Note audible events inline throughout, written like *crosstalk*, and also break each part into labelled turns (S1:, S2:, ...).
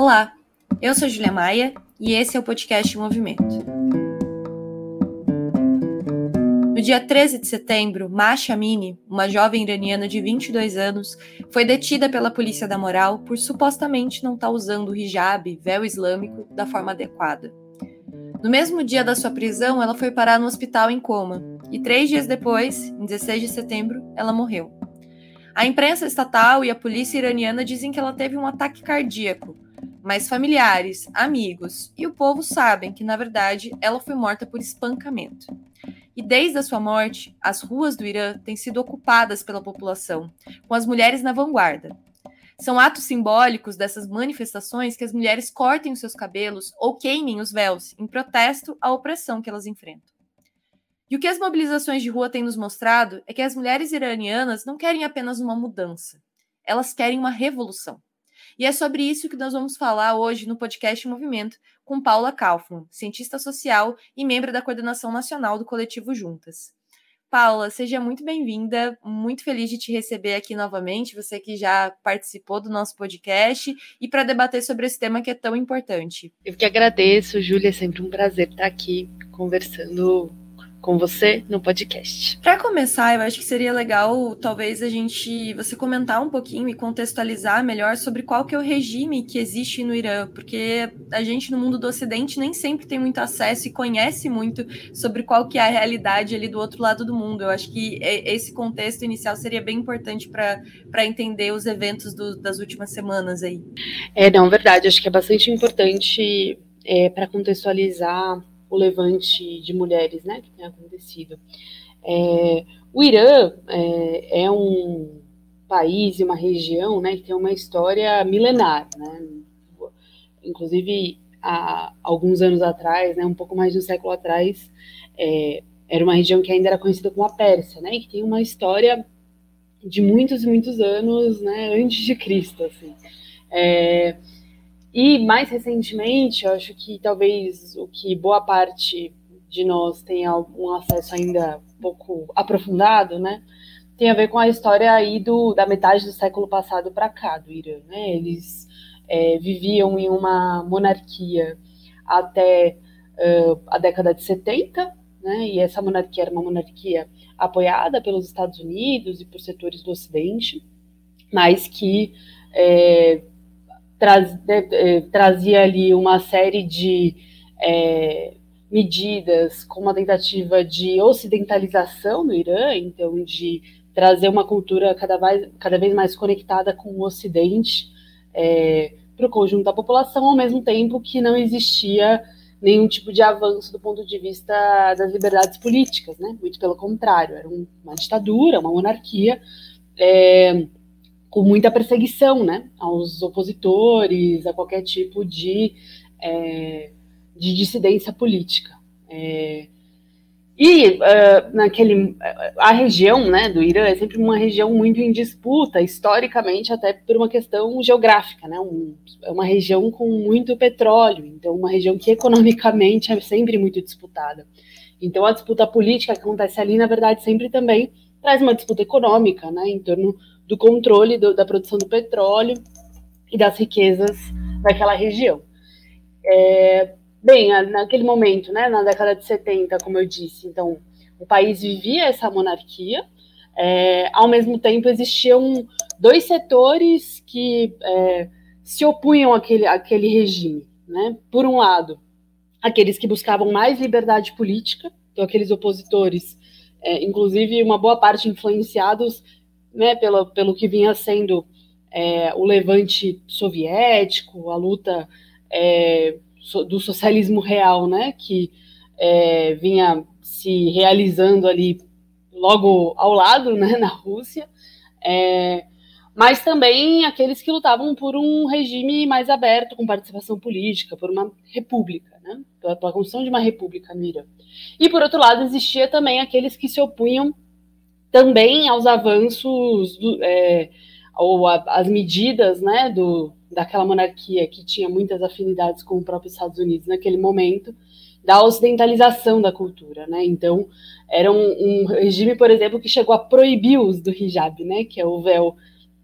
S1: Olá, eu sou Julia Maia e esse é o podcast Movimento. No dia 13 de setembro, Masha Amini, uma jovem iraniana de 22 anos, foi detida pela polícia da moral por supostamente não estar tá usando o hijab, véu islâmico, da forma adequada. No mesmo dia da sua prisão, ela foi parar no hospital em coma, e três dias depois, em 16 de setembro, ela morreu. A imprensa estatal e a polícia iraniana dizem que ela teve um ataque cardíaco, mas familiares, amigos e o povo sabem que, na verdade, ela foi morta por espancamento. E desde a sua morte, as ruas do Irã têm sido ocupadas pela população, com as mulheres na vanguarda. São atos simbólicos dessas manifestações que as mulheres cortem os seus cabelos ou queimem os véus em protesto à opressão que elas enfrentam. E o que as mobilizações de rua têm nos mostrado é que as mulheres iranianas não querem apenas uma mudança, elas querem uma revolução. E é sobre isso que nós vamos falar hoje no podcast Movimento com Paula Kaufmann, cientista social e membro da coordenação nacional do coletivo Juntas. Paula, seja muito bem-vinda, muito feliz de te receber aqui novamente, você que já participou do nosso podcast e para debater sobre esse tema que é tão importante.
S2: Eu que agradeço, Júlia, é sempre um prazer estar aqui conversando com você no podcast.
S1: Para começar, eu acho que seria legal talvez a gente você comentar um pouquinho e contextualizar melhor sobre qual que é o regime que existe no Irã, porque a gente no mundo do Ocidente nem sempre tem muito acesso e conhece muito sobre qual que é a realidade ali do outro lado do mundo. Eu acho que esse contexto inicial seria bem importante para entender os eventos do, das últimas semanas aí.
S2: É, não, verdade. Acho que é bastante importante é, para contextualizar o levante de mulheres né, que tem acontecido. É, o Irã é, é, um país e uma região né, que tem uma história milenar. Né? Inclusive, há alguns anos atrás, né, um pouco mais de um século atrás, é, era uma região que ainda era conhecida como a Pérsia, né, que tem uma história de muitos e muitos anos né, antes de Cristo. Assim. E mais recentemente, eu acho que talvez o que boa parte de nós tenha um acesso ainda um pouco aprofundado, né, tem a ver com a história aí do, da metade do século passado para cá do Irã, né? Eles é, viviam em uma monarquia até uh, a década de 70, né? E essa monarquia era uma monarquia apoiada pelos Estados Unidos e por setores do Ocidente, mas que é, traz, trazia ali uma série de é, medidas com uma tentativa de ocidentalização no Irã, então de trazer uma cultura cada vez, cada vez mais conectada com o Ocidente é, para o conjunto da população, ao mesmo tempo que não existia nenhum tipo de avanço do ponto de vista das liberdades políticas, né? Muito pelo contrário, era uma ditadura, uma monarquia. É, com muita perseguição né, aos opositores, a qualquer tipo de, é, de dissidência política. É, e uh, naquele a região né, do Irã é sempre uma região muito em disputa, historicamente, até por uma questão geográfica. Né, um, é uma região com muito petróleo, então uma região que economicamente é sempre muito disputada. Então a disputa política que acontece ali, na verdade, sempre também traz uma disputa econômica né, em torno do controle do, da produção do petróleo e das riquezas daquela região. É, bem, naquele momento, né, na década de 70, como eu disse, então o país vivia essa monarquia, é, ao mesmo tempo existiam dois setores que é, se opunham àquele, àquele regime. Né? Por um lado, aqueles que buscavam mais liberdade política, então aqueles opositores, é, inclusive uma boa parte influenciados né, pelo, pelo que vinha sendo é, o levante soviético, a luta é, do socialismo real, né, que é, vinha se realizando ali logo ao lado, né, na Rússia, é, mas também aqueles que lutavam por um regime mais aberto, com participação política, por uma república, né, pela, pela construção de uma república mira. E por outro lado existia também aqueles que se opunham também aos avanços do, é, ou as medidas né, do, daquela monarquia que tinha muitas afinidades com o próprio Estados Unidos naquele momento, da ocidentalização da cultura, né? Então, era um, um, regime, por exemplo, que chegou a proibir o uso do hijab, né? Que é o véu,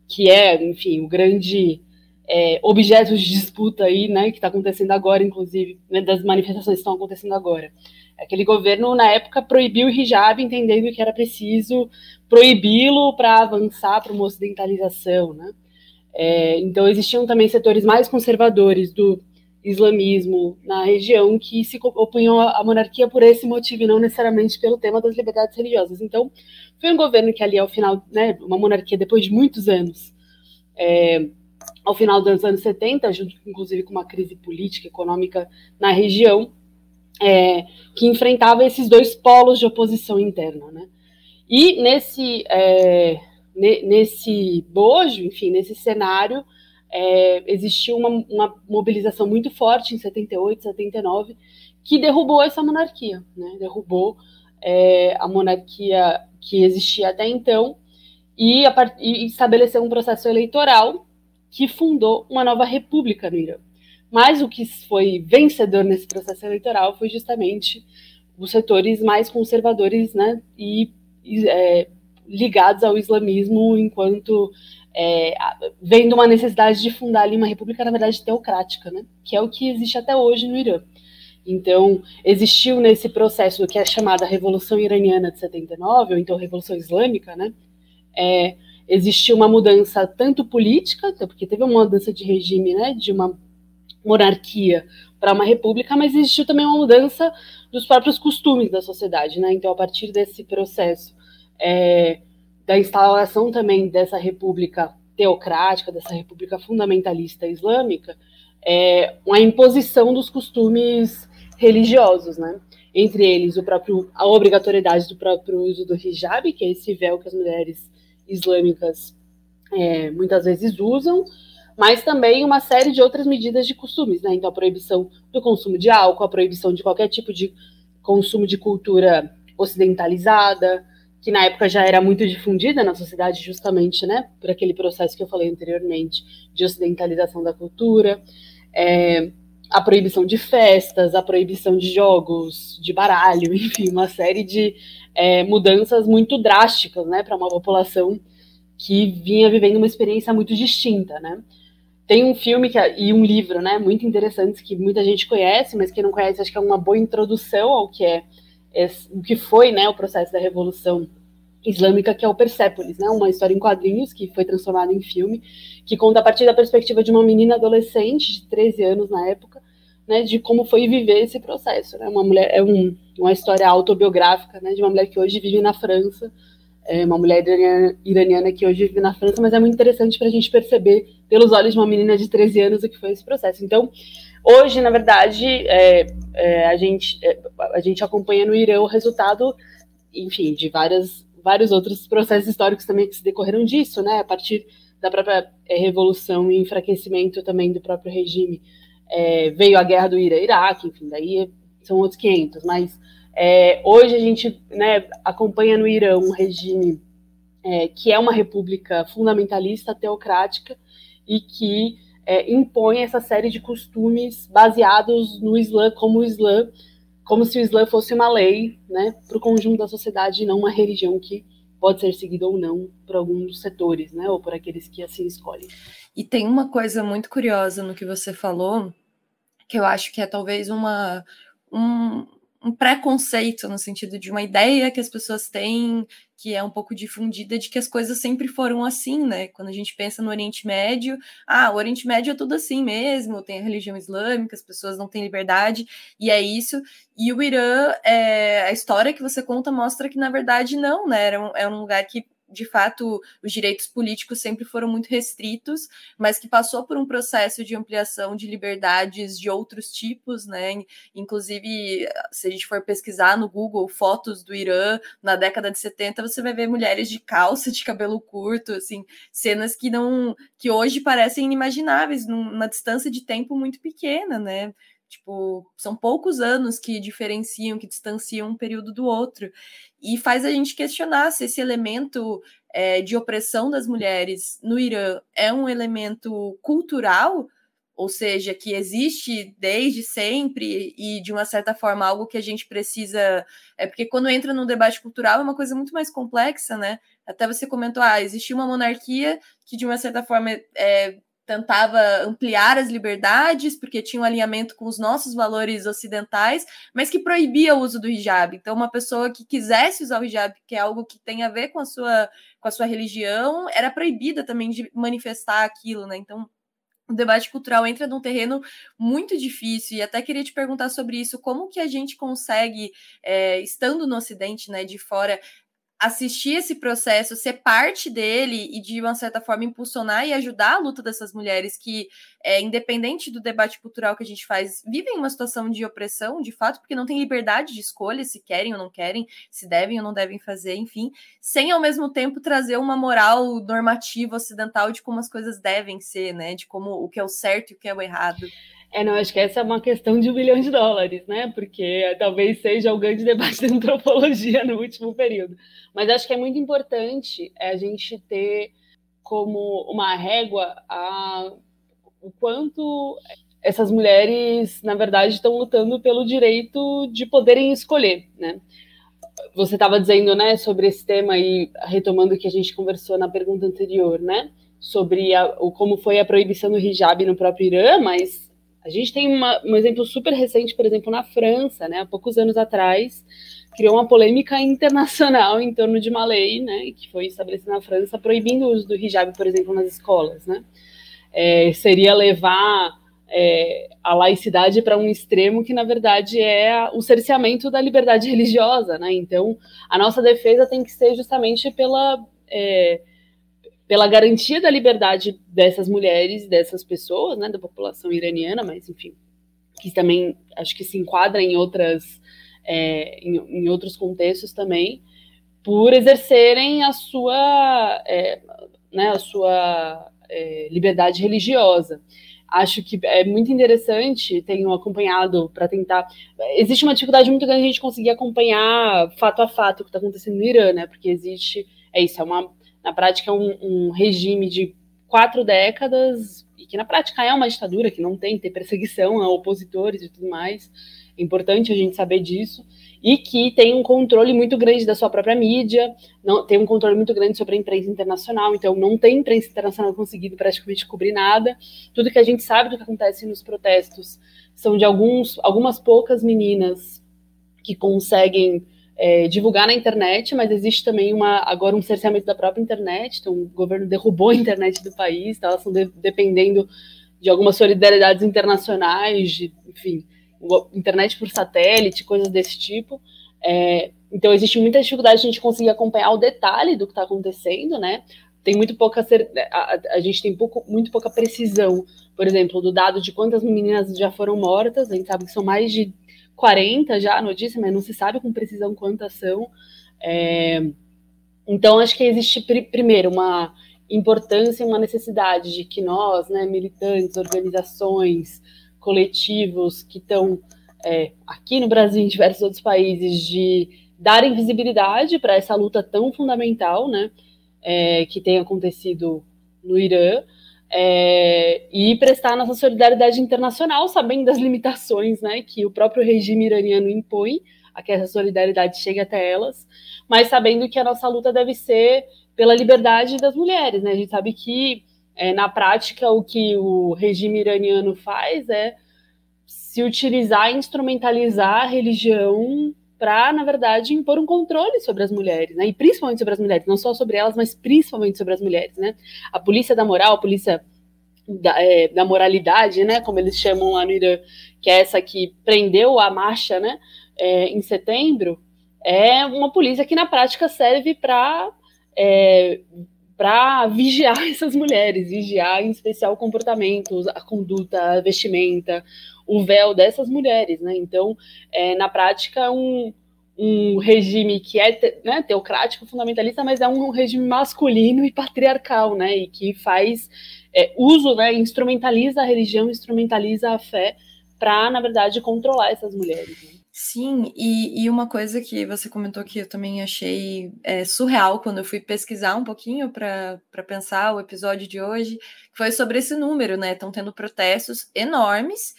S2: que é, enfim, o grande é, objetos de disputa aí, né, que está acontecendo agora, inclusive, né, das manifestações que estão acontecendo agora. Aquele governo, na época, proibiu o hijab, entendendo que era preciso proibi-lo para avançar para uma ocidentalização, né? É, então, existiam também setores mais conservadores do islamismo na região que se opunham à monarquia por esse motivo e não necessariamente pelo tema das liberdades religiosas. Então, foi um governo que ali ao final, né, uma monarquia depois de muitos anos, é, ao final dos anos 70, junto inclusive com uma crise política, econômica na região, é, que enfrentava esses dois polos de oposição interna, né? E nesse é, nesse bojo, enfim, nesse cenário, é, existiu uma, uma, mobilização muito forte em 78, 79, que derrubou essa monarquia, né? derrubou é, a monarquia que existia até então e, a, e estabeleceu um processo eleitoral que fundou uma nova república no Irã. Mas o que foi vencedor nesse processo eleitoral foi justamente os setores mais conservadores né, e, e é, ligados ao islamismo enquanto é, vendo uma necessidade de fundar ali uma república, na verdade, teocrática, né? que é o que existe até hoje no Irã. Então, existiu nesse processo que é chamada Revolução Iraniana de 79, ou então Revolução Islâmica, né? É, existiu uma mudança tanto política, porque teve uma mudança de regime, né, de uma monarquia para uma república, mas existiu também uma mudança dos próprios costumes da sociedade, né? Então, a partir desse processo é, da instalação também dessa república teocrática, dessa república fundamentalista islâmica, é uma imposição dos costumes religiosos, né? Entre eles, o próprio, a obrigatoriedade do próprio uso do hijab, que é esse véu que as mulheres islâmicas é, muitas vezes usam, mas também uma série de outras medidas de costumes, né? Então, a proibição do consumo de álcool, a proibição de qualquer tipo de consumo de cultura ocidentalizada, que na época já era muito difundida na sociedade, justamente, né, por aquele processo que eu falei anteriormente de ocidentalização da cultura, é, a proibição de festas, a proibição de jogos, de baralho, *laughs* enfim, uma série de é, mudanças muito drásticas, né, para uma população que vinha vivendo uma experiência muito distinta, né. Tem um filme que, é, e um livro, né, muito interessantes que muita gente conhece, mas quem não conhece acho que é uma boa introdução ao que é o que foi né, o processo da Revolução Islâmica, que é o Persépolis, né, uma história em quadrinhos que foi transformada em filme, que conta a partir da perspectiva de uma menina adolescente de 13 anos na época, né, de como foi viver esse processo. Né, uma mulher é um, uma história autobiográfica né, de uma mulher que hoje vive na França, é uma mulher iraniana, iraniana que hoje vive na França, mas é muito interessante para a gente perceber pelos olhos de uma menina de 13 anos o que foi esse processo. Então, Hoje, na verdade, é, é, a, gente, é, a gente acompanha no Irã o resultado, enfim, de várias, vários outros processos históricos também que se decorreram disso, né? A partir da própria é, revolução e enfraquecimento também do próprio regime, é, veio a guerra do Irã-Iraque, enfim, daí são outros 500, mas é, hoje a gente né, acompanha no Irã um regime que é uma república fundamentalista, teocrática, e que é, impõe essa série de costumes baseados no Islã, como o Islã, como se o Islã fosse uma lei, né, para o conjunto da sociedade e não uma religião que pode ser seguida ou não por alguns setores, né, ou por aqueles que assim escolhem.
S1: E tem uma coisa muito curiosa no que você falou, que eu acho que é talvez uma um, um preconceito no sentido de uma ideia que as pessoas têm que é um pouco difundida de que as coisas sempre foram assim, né? Quando a gente pensa no Oriente Médio, ah, o Oriente Médio é tudo assim mesmo, tem a religião islâmica, as pessoas não têm liberdade, e é isso. E o Irã, é, a história que você conta mostra que, na verdade, não, né? Era um, é um lugar que de fato, os direitos políticos sempre foram muito restritos, mas que passou por um processo de ampliação de liberdades de outros tipos, né? Inclusive, se a gente for pesquisar no Google fotos do Irã na década de 70, você vai ver mulheres de calça, de cabelo curto, assim, cenas que não que hoje parecem inimagináveis numa distância de tempo muito pequena, né? Tipo, são poucos anos que diferenciam, que distanciam um período do outro. E faz a gente questionar se esse elemento é, de opressão das mulheres no Irã é um elemento cultural, ou seja, que existe desde sempre e de uma certa forma algo que a gente precisa. É porque quando entra num debate cultural é uma coisa muito mais complexa, né? Até você comentou, ah, existia uma monarquia que de uma certa forma é, tentava ampliar as liberdades, porque tinha um alinhamento com os nossos valores ocidentais, mas que proibia o uso do hijab. Então, uma pessoa que quisesse usar o hijab, que é algo que tem a ver com a sua, com a sua religião, era proibida também de manifestar aquilo, né? Então, o debate cultural entra num terreno muito difícil e até queria te perguntar sobre isso, como que a gente consegue, é, estando no Ocidente, né, de fora, assistir esse processo, ser parte dele e de uma certa forma impulsionar e ajudar a luta dessas mulheres que, é, independente do debate cultural que a gente faz, vivem uma situação de opressão, de fato, porque não tem liberdade de escolha se querem ou não querem, se devem ou não devem fazer, enfim, sem ao mesmo tempo trazer uma moral normativa ocidental de como as coisas devem ser, né? De como o que é o certo e o que é o errado.
S2: É, não, acho que essa é uma questão de um bilhão de dólares, né? Porque talvez seja o grande *laughs* debate da antropologia no último período. Mas acho que é muito importante a gente ter como uma régua a, o quanto essas mulheres, na verdade, estão lutando pelo direito de poderem escolher, né? Você estava dizendo, né, sobre esse tema e retomando o que a gente conversou na pergunta anterior, né, sobre a, o, como foi a proibição do hijab no próprio Irã, mas a gente tem uma, um exemplo super recente, por exemplo, na França, né? Há poucos anos atrás, criou uma polêmica internacional em torno de uma lei, né? Que foi estabelecida na França, proibindo o uso do hijab, por exemplo, nas escolas, né? É, seria levar é, a laicidade para um extremo que, na verdade, é o cerceamento da liberdade religiosa, né? Então, a nossa defesa tem que ser justamente pela... É, pela garantia da liberdade dessas mulheres, dessas pessoas, né, da população iraniana, mas enfim, que também acho que se enquadra em outras, é, em, em, outros contextos também, por exercerem a sua, é, né, a sua é, liberdade religiosa. Acho que é muito interessante, tenho acompanhado para tentar. Existe uma dificuldade muito grande a gente conseguir acompanhar fato a fato o que está acontecendo no Irã, né? Porque existe, é isso, é uma na prática, é um, um regime de quatro décadas, e que na prática é uma ditadura, que não tem, tem perseguição a opositores e tudo mais. É importante a gente saber disso. E que tem um controle muito grande da sua própria mídia, não, tem um controle muito grande sobre a imprensa internacional, então não tem imprensa internacional conseguido praticamente cobrir nada. Tudo que a gente sabe do que acontece nos protestos são de alguns, algumas poucas meninas que conseguem é, divulgar na internet, mas existe também uma, agora um cerceamento da própria internet, então o governo derrubou a internet do país, tá? elas estão de, dependendo de algumas solidariedades internacionais, de, enfim, internet por satélite, coisas desse tipo. É, então existe muita dificuldade de a gente conseguir acompanhar o detalhe do que está acontecendo, né? Tem muito pouca a, a, gente tem pouco, muito pouca precisão, por exemplo, do dado de quantas meninas já foram mortas. A gente sabe que são mais de 40 já a notícia, mas não se sabe com precisão quantas são. É, então, acho que existe, primeiro, uma importância e uma necessidade de que nós, né, militantes, organizações, coletivos que estão é, aqui no Brasil e em diversos outros países, de darem visibilidade para essa luta tão fundamental né, é, que tem acontecido no Irã, é, e prestar nossa solidariedade internacional, sabendo das limitações né, que o próprio regime iraniano impõe a que essa solidariedade chegue até elas, mas sabendo que a nossa luta deve ser pela liberdade das mulheres. Né? A gente sabe que, é, na prática, o que o regime iraniano faz é se utilizar e instrumentalizar a religião para, na verdade, impor um controle sobre as mulheres, né? E principalmente sobre as mulheres, não só sobre elas, mas principalmente sobre as mulheres, né? A polícia da moral, a polícia da, é, da moralidade, né? Como eles chamam lá no Irã, que é essa que prendeu a marcha, né? É, em setembro, é uma polícia que na prática serve para é, para vigiar *laughs* essas mulheres, vigiar em especial o comportamento, a conduta, a vestimenta, o véu dessas mulheres, né? Então, é, na prática, é um, um regime que é né, teocrático, fundamentalista, mas é um regime masculino e patriarcal, né? E que faz é, uso, né? Instrumentaliza a religião, instrumentaliza a fé para, na verdade, controlar essas mulheres. Né?
S1: Sim, e, e, uma coisa que você comentou que eu também achei é, surreal quando eu fui pesquisar um pouquinho para pensar o episódio de hoje, foi sobre esse número, né? Estão tendo protestos enormes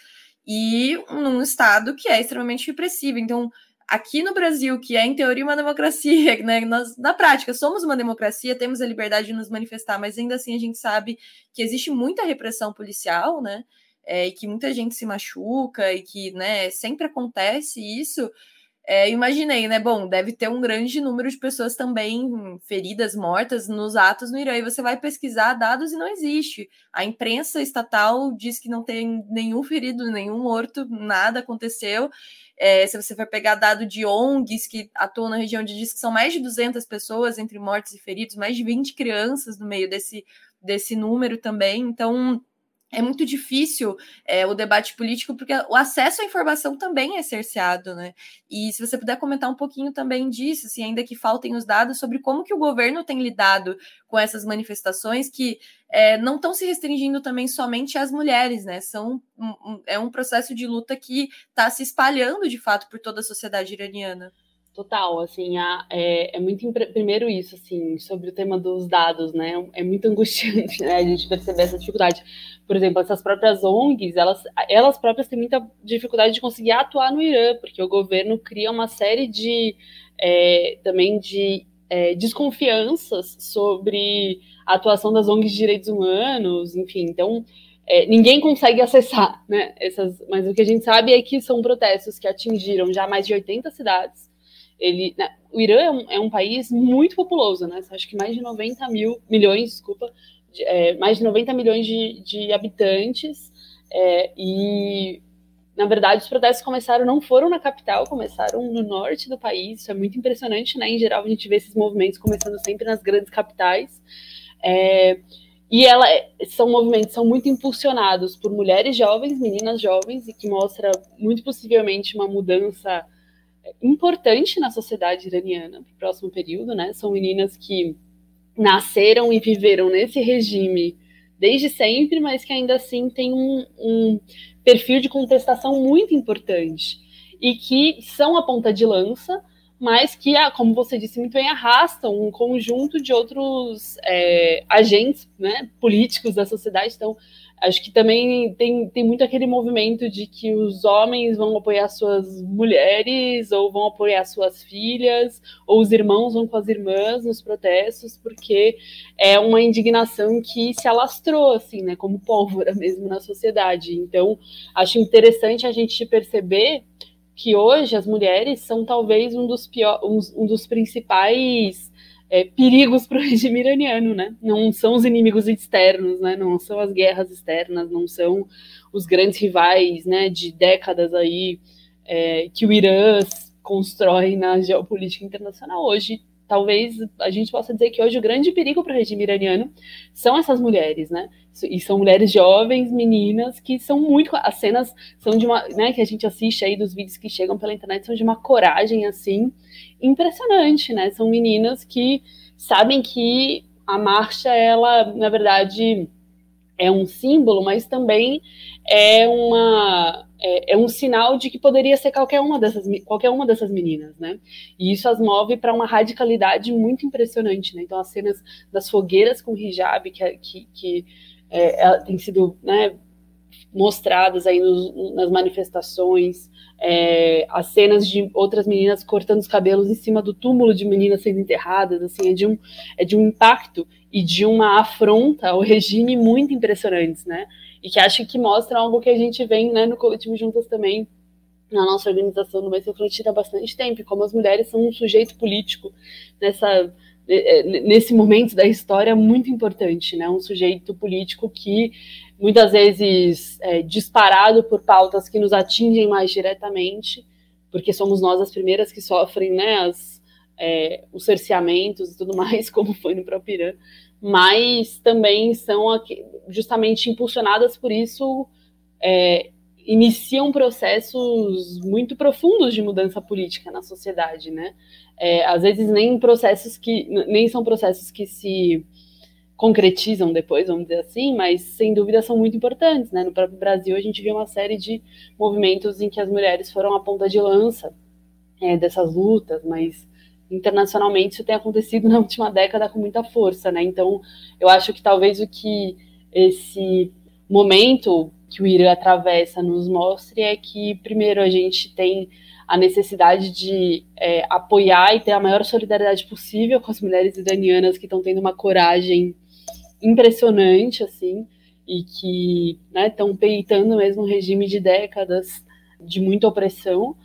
S1: e num estado que é extremamente repressivo. Então, aqui no Brasil, que é em teoria uma democracia, *laughs* né? Nós, na prática, somos uma democracia, temos a liberdade de nos manifestar, mas ainda assim a gente sabe que existe muita repressão policial, né? É, e que muita gente se machuca e que, né, sempre acontece isso. É, imaginei, né? Bom, deve ter um grande número de pessoas também feridas, mortas nos atos no Irã. E você vai pesquisar dados e não existe. A imprensa estatal diz que não tem nenhum ferido, nenhum morto, nada aconteceu. É, se você for pegar dado de ONGs que atuam na região, diz que são mais de 200 pessoas entre mortos e feridos, mais de 20 crianças no meio desse, desse número também. Então, é muito difícil é, o debate político, porque o acesso à informação também é cerceado, né? E se você puder comentar um pouquinho também disso, assim, ainda que faltem os dados sobre como que o governo tem lidado com essas manifestações que é, não estão se restringindo também somente às mulheres, né? São um, um, é um processo de luta que está se espalhando de fato por toda a sociedade iraniana.
S2: Total, assim, a, é, é, muito primeiro isso, assim, sobre o tema dos dados, né? É muito angustiante, *laughs* né? A gente perceber essa dificuldade. Por exemplo, essas próprias ONGs, elas, elas próprias têm muita dificuldade de conseguir atuar no Irã, porque o governo cria uma série de é, também de é, desconfianças sobre a atuação das ONGs de direitos humanos, enfim, então é, ninguém consegue acessar, né? Essas, mas o que a gente sabe é que são protestos que atingiram já mais de 80 cidades ele, né, o Irã é um, é um, país muito populoso, né? Acho que mais de 90 mil milhões, desculpa, de, é, mais de 90 milhões de, de habitantes. É, e na verdade, os protestos começaram, não foram na capital, começaram no norte do país. Isso é muito impressionante, né? Em geral, a gente vê esses movimentos começando sempre nas grandes capitais. É, e ela, são movimentos são muito impulsionados por mulheres jovens, meninas jovens, e que mostra muito possivelmente uma mudança importante na sociedade iraniana para o próximo período, né? São meninas que nasceram e viveram nesse regime desde sempre, mas que ainda assim têm um, um perfil de contestação muito importante e que são a ponta de lança, mas que, ah, como você disse muito bem, arrastam um conjunto de outros é, agentes né, políticos da sociedade. Então, Acho que também tem, tem muito aquele movimento de que os homens vão apoiar suas mulheres, ou vão apoiar suas filhas, ou os irmãos vão com as irmãs nos protestos, porque é uma indignação que se alastrou, assim, né, como pólvora mesmo na sociedade. Então, acho interessante a gente perceber que hoje as mulheres são talvez um dos, pior, um, um dos principais é, perigos para o *laughs* regime iraniano, né? Não são os inimigos externos, né? Não são as guerras externas, não são os grandes rivais, né? De décadas aí é, que o Irã constrói na geopolítica internacional. Hoje, talvez a gente possa dizer que hoje o grande perigo para o regime iraniano são essas mulheres, né? E são mulheres jovens, meninas, que são muito. As cenas são de uma. Né, que a gente assiste aí dos vídeos que chegam pela internet, são de uma coragem, assim, impressionante, né? São meninas que sabem que a marcha, ela, na verdade, é um símbolo, mas também é uma é, é, um sinal de que poderia ser qualquer uma dessas qualquer uma dessas meninas, né? E isso as move para uma radicalidade muito impressionante, né? Então as cenas das fogueiras com hijab que que, que é, tem sido né, mostradas aí nos, nas manifestações, é, as cenas de outras meninas cortando os cabelos em cima do túmulo de meninas sendo enterradas, assim, é de um, é de um impacto e de uma afronta ao regime muito impressionantes, né? E que acho que mostra algo que a gente vem né, no Coletivo Juntas também, na nossa organização no Mês Fronteira há bastante tempo, como as mulheres são um sujeito político nessa é, nesse momento da história muito importante, né? Um sujeito político que muitas vezes é, disparado por pautas que nos atingem mais diretamente, porque somos nós as primeiras que sofrem, né? As, é, os cerceamentos e tudo *laughs* mais, como foi no próprio Irã, mas também são justamente impulsionadas por isso é, iniciam processos muito profundos de mudança política na sociedade, né? É, às vezes nem processos que nem são processos que se concretizam depois, vamos dizer assim, mas sem dúvida são muito importantes, né? No próprio Brasil a gente viu uma série de movimentos em que as mulheres foram a ponta de lança é, dessas lutas, mas internacionalmente isso tem acontecido *laughs* na última década com muita força, né? Então eu acho que talvez o que esse momento que o Irã atravessa nos mostre é que, primeiro, a gente tem a necessidade de é, apoiar e ter a maior solidariedade possível com as mulheres iranianas que estão tendo uma coragem impressionante, assim, e que estão né, peitando mesmo um regime de décadas de muita opressão,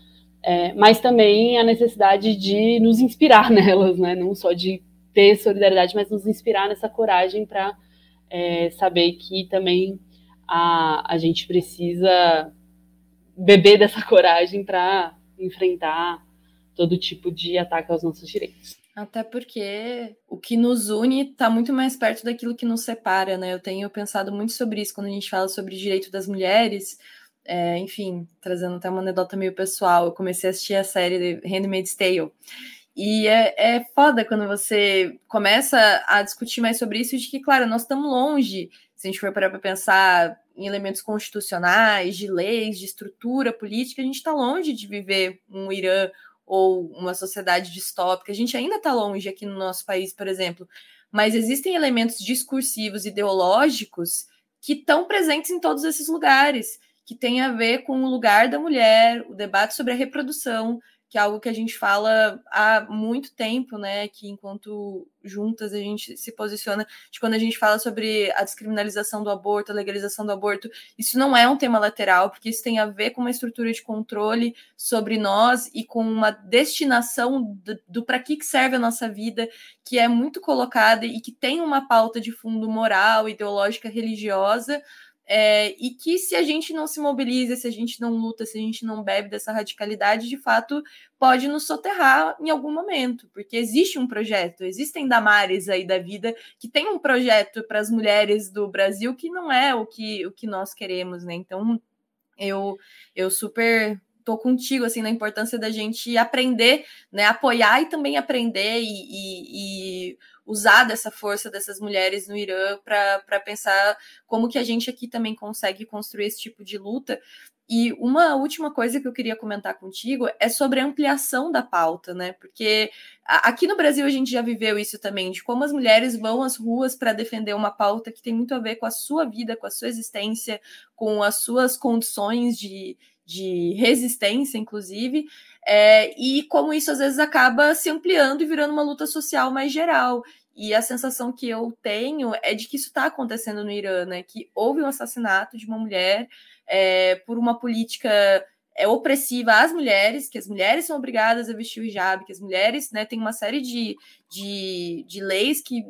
S2: é, mas também a necessidade de nos inspirar *laughs* nelas, né, não só de ter solidariedade, mas nos inspirar nessa coragem para é, saber que também a, a gente precisa beber dessa *laughs* coragem para enfrentar todo tipo de ataque aos nossos direitos.
S1: Até porque o que nos une está muito mais perto daquilo que nos separa, né? Eu tenho pensado muito sobre isso quando a gente fala sobre direito das mulheres. É, enfim, trazendo até uma anedota meio pessoal, eu comecei a assistir a série Handmaid's Tale. E é, é foda quando você começa a discutir mais sobre isso, de que, claro, nós estamos longe, se a gente for parar para pensar em elementos constitucionais, de leis, de estrutura política, a gente está longe de viver um Irã ou uma sociedade distópica. A gente ainda está longe aqui no nosso país, por exemplo. Mas existem elementos discursivos, ideológicos, que estão presentes em todos esses lugares, que têm a ver com o lugar da mulher, o debate sobre a reprodução, que é algo que a gente fala há muito tempo, né? Que enquanto juntas a gente se posiciona de quando a gente fala sobre a descriminalização do aborto, a legalização do aborto, isso não é um tema lateral, porque isso tem a ver com uma estrutura de controle sobre nós e com uma destinação do, do para que serve a nossa vida, que é muito colocada e que tem uma pauta de fundo moral, ideológica, religiosa é, e que se a gente não se mobiliza, se a gente não luta, se a gente não bebe dessa radicalidade, de fato pode nos soterrar em algum momento, porque existe um projeto, existem Damares aí da vida que tem um projeto para as mulheres do Brasil que não é o que, o que nós queremos, né? Então eu, eu super tô contigo assim na importância da gente aprender, né? Apoiar e também aprender e, e, e usar dessa força dessas mulheres no Irã para pensar como que a gente aqui também consegue construir esse tipo de luta. E uma última coisa que eu queria comentar contigo é sobre a ampliação da pauta, né? Porque aqui no Brasil a gente já viveu isso também, de como as mulheres vão às ruas para defender uma pauta que tem muito a ver com a sua vida, com a sua existência, com as suas condições de, de resistência, inclusive, é, e como isso às vezes acaba se ampliando e virando uma luta social mais geral. E a sensação que eu tenho é de que isso está acontecendo no Irã, né? Que houve um assassinato de uma mulher é, por uma política é, opressiva às mulheres, que as mulheres são obrigadas a vestir o hijab, que as mulheres né, têm uma série de, de, de leis que,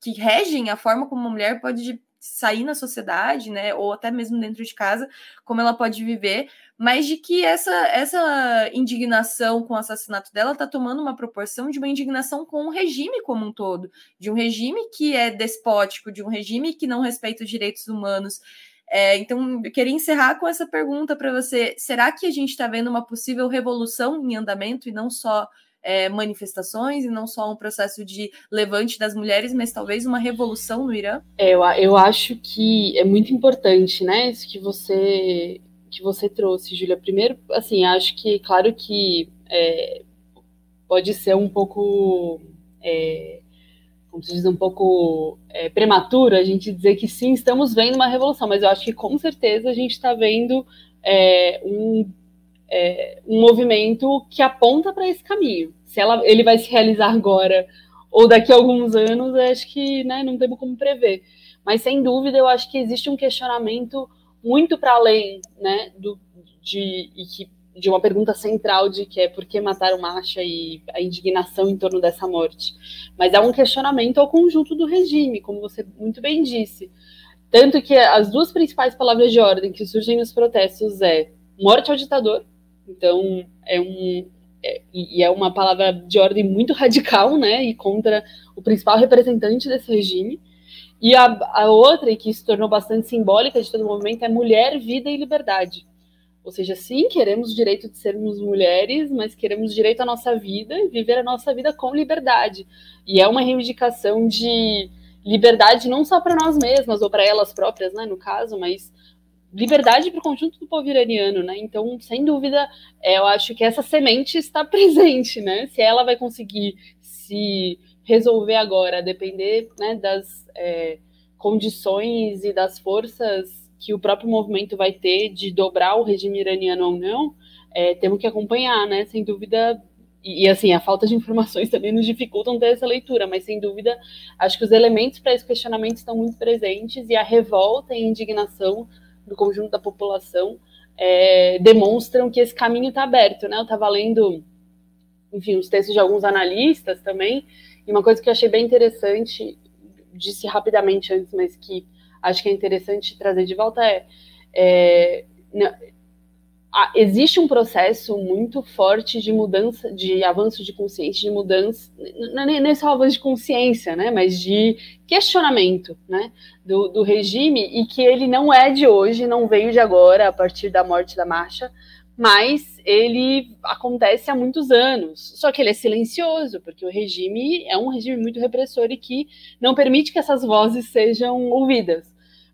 S1: que regem a forma como uma mulher pode sair na sociedade, né, ou até mesmo dentro de casa, como ela pode viver, mas de que essa, essa indignação com o assassinato dela está tomando uma proporção de uma indignação com o regime como um todo, de um regime que é despótico, de um regime que não respeita os direitos humanos. É, então, eu queria encerrar com essa pergunta para você: será que a gente está vendo uma possível revolução em andamento e não só é, manifestações e não só um processo de levante das mulheres, mas talvez uma revolução no Irã?
S2: É, eu, eu acho que é muito importante, né, isso que você que você trouxe, Júlia. Primeiro, assim, acho que, claro que é, pode ser um pouco, é, como se diz, um pouco é, prematuro a gente dizer que sim, estamos vendo uma revolução, mas eu acho que com certeza a gente está vendo é, um é, um movimento que aponta para esse caminho. Se ela, ele vai se realizar agora ou daqui a alguns anos, acho que né, não temos como prever. Mas sem dúvida, eu acho que existe um questionamento muito para além né, do, de, de uma pergunta central de que é por que matar o Macha e a indignação em torno dessa morte. Mas é um questionamento ao conjunto do regime, como você muito bem disse. Tanto que as duas principais palavras de ordem que surgem nos protestos é morte ao ditador então, é um. É, e é uma palavra de ordem muito *laughs* radical, né? E contra o principal representante desse regime. E a, a outra, e que se tornou bastante simbólica de todo o movimento, é mulher, vida e liberdade. Ou seja, sim, queremos o direito de sermos mulheres, mas queremos direito à nossa vida e viver a nossa vida com liberdade. E é uma reivindicação de liberdade não só para nós mesmas ou para elas próprias, né, no caso, mas liberdade para o conjunto do povo iraniano, né? Então, sem dúvida, é, eu acho que essa semente está *laughs* presente, né? Se ela vai conseguir se resolver agora, depender né, das é, condições e das forças que o próprio movimento vai ter de dobrar o regime iraniano ou não, é, temos que acompanhar, né? Sem dúvida. E, e, assim, a falta de informações *laughs* também nos dificultam ter essa leitura, mas sem dúvida, acho que os elementos para esse questionamento estão muito presentes e a revolta e a indignação do conjunto da população é, demonstram que esse caminho está aberto, né? Eu estava lendo, enfim, os textos de alguns analistas também, e uma coisa que eu achei bem interessante, disse rapidamente antes, mas que acho que é interessante trazer de volta é, é existe um processo muito forte de mudança, de avanço de consciência, de mudança, não é só avanço de consciência, né, mas de questionamento, né, do, do, regime e que ele não é de hoje, não veio de agora, a partir da morte da marcha, mas ele acontece há muitos anos. Só que ele é silencioso, porque o regime é um regime muito repressor e que não permite que essas vozes sejam ouvidas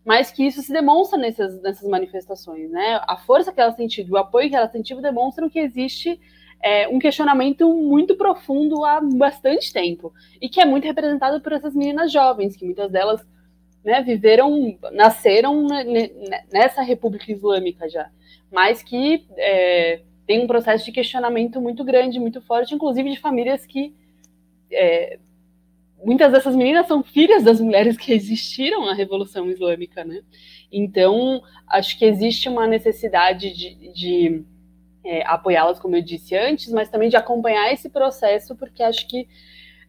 S2: mas que isso se demonstra nessas, nessas manifestações, né? A força que elas tido, o apoio que elas tido demonstram que existe é, um questionamento muito profundo há bastante tempo e que é muito representado por essas meninas jovens, que muitas delas né, viveram, nasceram nessa República Islâmica já, mas que é, tem um processo de questionamento muito grande, muito forte, inclusive de famílias que é, muitas dessas meninas são filhas das mulheres que existiram na Revolução Islâmica, né? Então, acho que existe uma necessidade de, de é, apoiá-las, como eu disse antes, mas também de acompanhar esse processo, porque acho que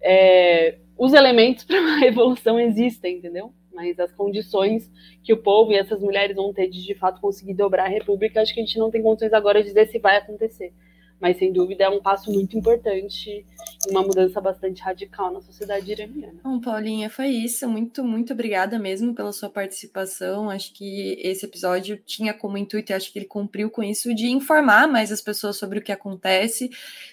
S2: é, os elementos *laughs* para uma revolução existem, entendeu? Mas as condições que o povo e essas mulheres vão ter de de fato conseguir dobrar a república, acho que a gente não tem condições agora de dizer se vai acontecer mas sem dúvida é um passo muito importante, uma mudança bastante radical na sociedade iraniana.
S1: Bom, Paulinha, foi isso. Muito, muito obrigada mesmo pela sua participação. Acho que esse episódio tinha como intuito, e acho que ele cumpriu com isso, de informar mais as pessoas sobre o que acontece,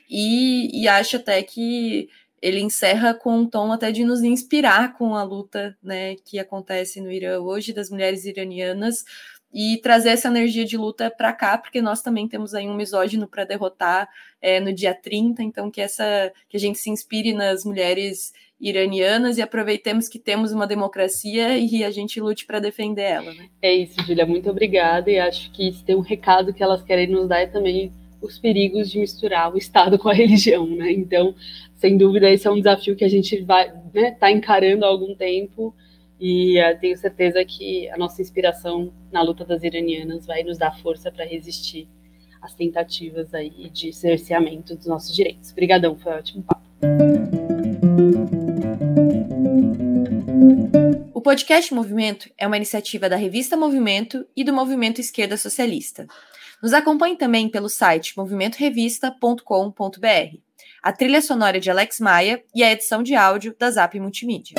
S1: e, e acho até que ele encerra com um tom até de nos inspirar com a luta né, que acontece no Irã hoje das mulheres iranianas e trazer essa energia de luta para cá, porque nós também temos aí um misógino para derrotar é, no dia 30, então que essa que a gente se inspire nas mulheres iranianas e aproveitemos que temos uma democracia e a gente lute para defender ela. Né?
S2: É isso, Julia, muito obrigada e acho que tem um recado que elas querem nos dar é também os perigos de misturar o Estado *laughs* com a religião, né? Então, sem dúvida, esse é um desafio que a gente vai né, tá encarando há algum tempo e uh, tenho certeza que a nossa inspiração na luta das iranianas vai nos dar força para resistir às tentativas aí de cerceamento dos nossos direitos. Obrigadão, foi um ótimo papo.
S1: O podcast Movimento é uma iniciativa da revista Movimento e do Movimento Esquerda Socialista. Nos acompanhe também pelo site movimentorevista.com.br. A trilha sonora é de Alex Maia e a edição de áudio da Zap Multimídia.